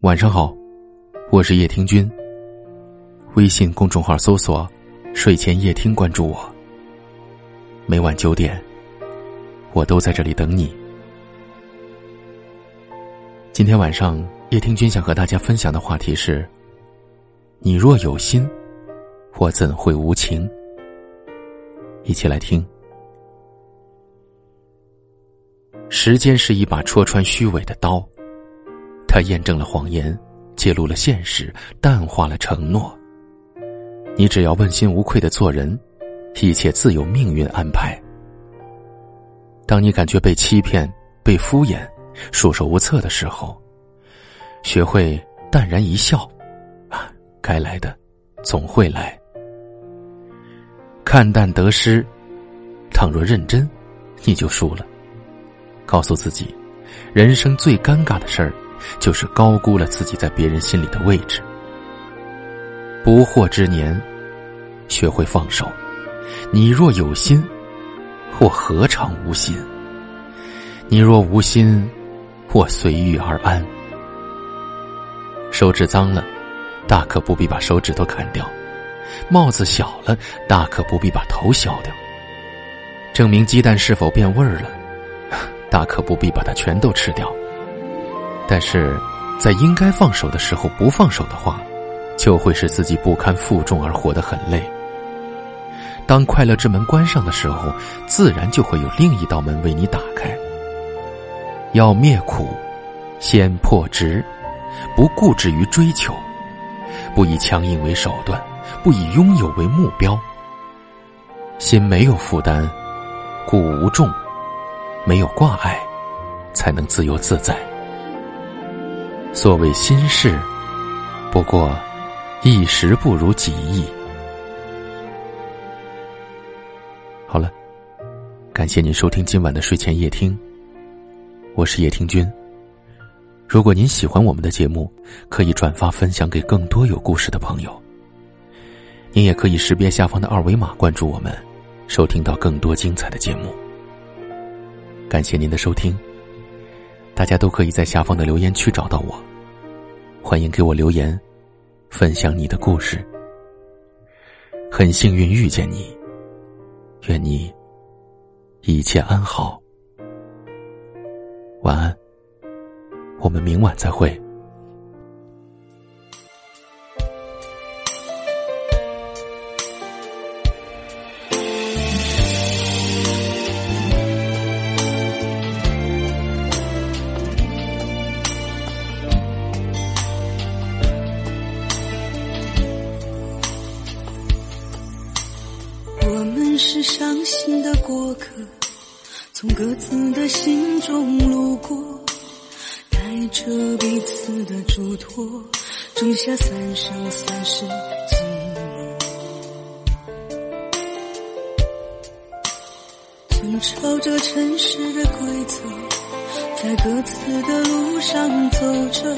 晚上好，我是叶听君。微信公众号搜索“睡前夜听”，关注我。每晚九点，我都在这里等你。今天晚上，叶听君想和大家分享的话题是：你若有心，我怎会无情？一起来听。时间是一把戳穿虚伪的刀，它验证了谎言，揭露了现实，淡化了承诺。你只要问心无愧的做人，一切自有命运安排。当你感觉被欺骗、被敷衍、束手无策的时候，学会淡然一笑，啊，该来的总会来。看淡得失，倘若认真，你就输了。告诉自己，人生最尴尬的事儿，就是高估了自己在别人心里的位置。不惑之年，学会放手。你若有心，我何尝无心？你若无心，我随遇而安。手指脏了，大可不必把手指头砍掉；帽子小了，大可不必把头削掉。证明鸡蛋是否变味儿了。大可不必把它全都吃掉，但是，在应该放手的时候不放手的话，就会使自己不堪负重而活得很累。当快乐之门关上的时候，自然就会有另一道门为你打开。要灭苦，先破执，不固执于追求，不以强硬为手段，不以拥有为目标。心没有负担，故无重。没有挂碍，才能自由自在。所谓心事，不过一时不如己意。好了，感谢您收听今晚的睡前夜听，我是叶听君。如果您喜欢我们的节目，可以转发分享给更多有故事的朋友。您也可以识别下方的二维码关注我们，收听到更多精彩的节目。感谢您的收听。大家都可以在下方的留言区找到我，欢迎给我留言，分享你的故事。很幸运遇见你，愿你一切安好。晚安，我们明晚再会。是伤心的过客，从各自的心中路过，带着彼此的嘱托，种下三生三世寂寞。遵照着尘世的规则，在各自的路上走着，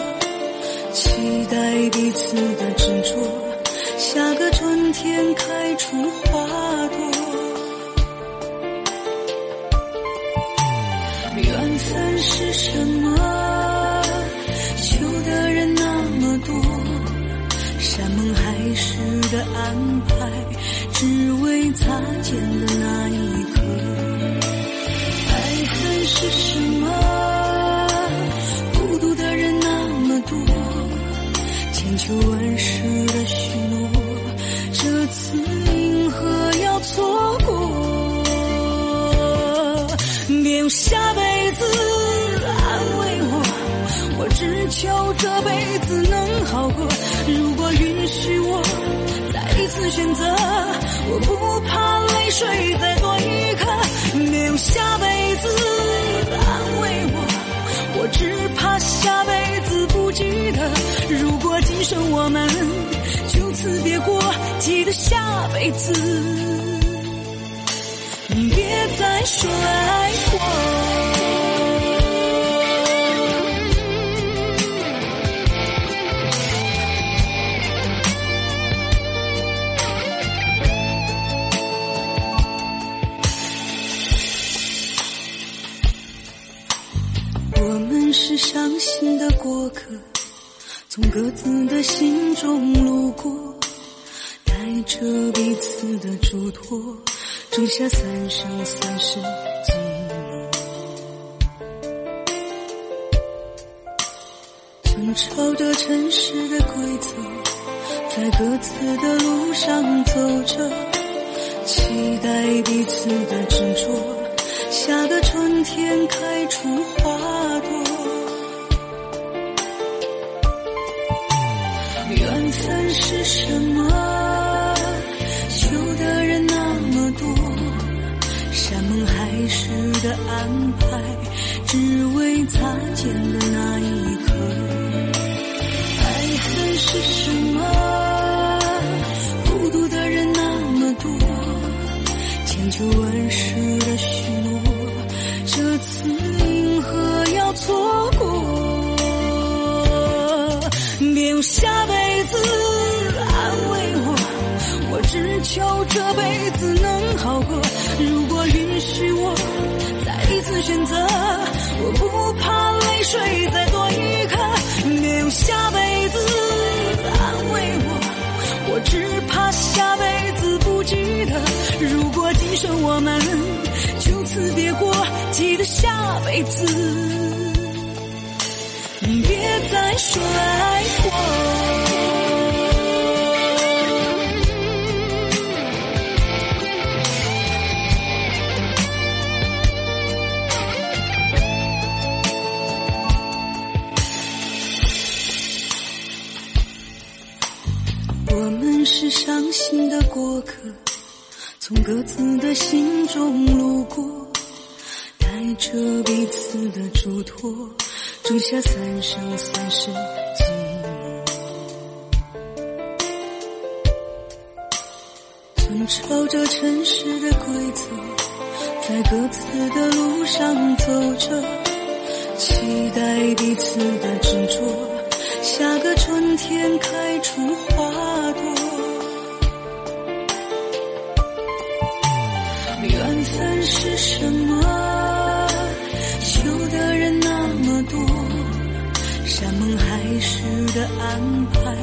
期待彼此的执着，下个春天开出花下辈子安慰我，我只求这辈子能好过。如果允许我再一次选择，我不怕泪水再多一颗。别用下辈子安慰我，我只怕下辈子不记得。如果今生我们就此别过，记得下辈子别再说爱我们。是伤心的过客，从各自的心中路过，带着彼此的嘱托，种下三生三世寂寞。争吵着尘世的规则，在各自的路上走着，期待彼此的执着。下个春天开出花朵，缘分是什么？安排，只为擦肩的那一求这辈子能好过。如果允许我再一次选择，我不怕泪水再多一颗。别用下辈子安慰我，我只怕下辈子不记得。如果今生我们就此别过。记得下辈子，别再说爱我。我们是伤心的过客，从各自的心中路过。带着彼此的嘱托，种下三生三世寂寞。争吵着尘世的规则，在各自的路上走着，期待彼此的执着。下个春天开出花安排，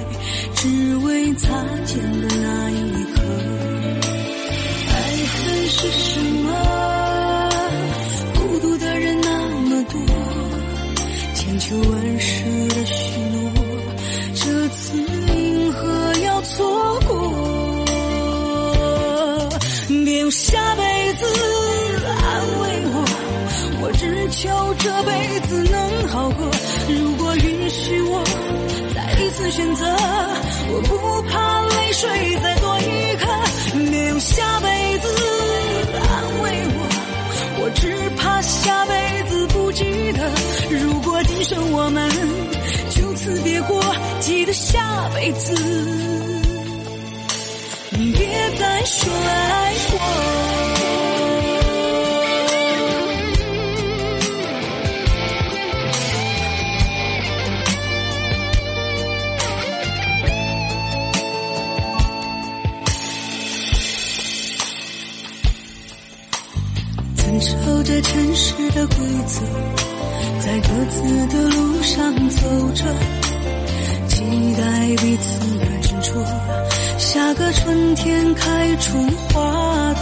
只为擦肩的那一刻。爱恨是什么？孤独的人那么多，千秋万世的许诺。这次银河要错过，别用下辈子安慰我，我只求这辈子能好过。如果允许我次选择，我不怕泪水再多一颗。别用下辈子安慰我，我只怕下辈子不记得。如果今生我们就此别过，记得下辈子，你别再说爱着尘世的规则，在各自的路上走着，期待彼此的执着。下个春天开出花朵，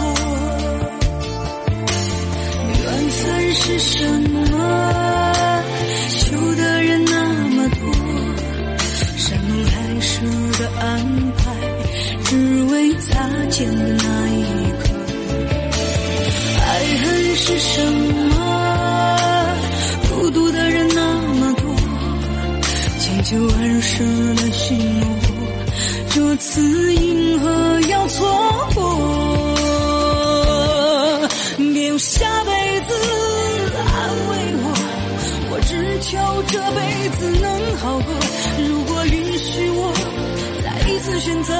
缘分是什么？求的人那么多，山盟海誓的安排，只为擦肩是什么？孤独的人那么多，千秋万世的许诺，这次银河要错过。别用下辈子安慰我，我只求这辈子能好过。如果允许我再一次选择，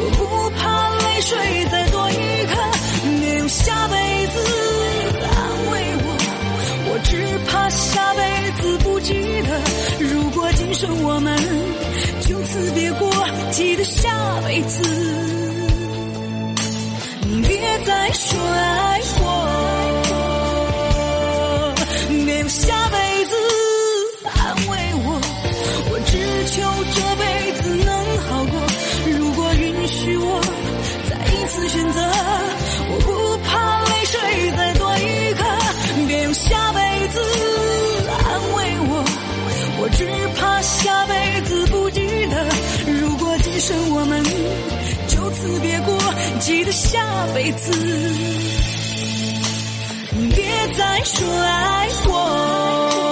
我不怕泪水再多一颗。别用下辈子，只怕下辈子不记得。如果今生我们就此别过，记得下辈子，你别再说爱下辈子不记得。如果今生我们就此别过，记得下辈子别再说爱我。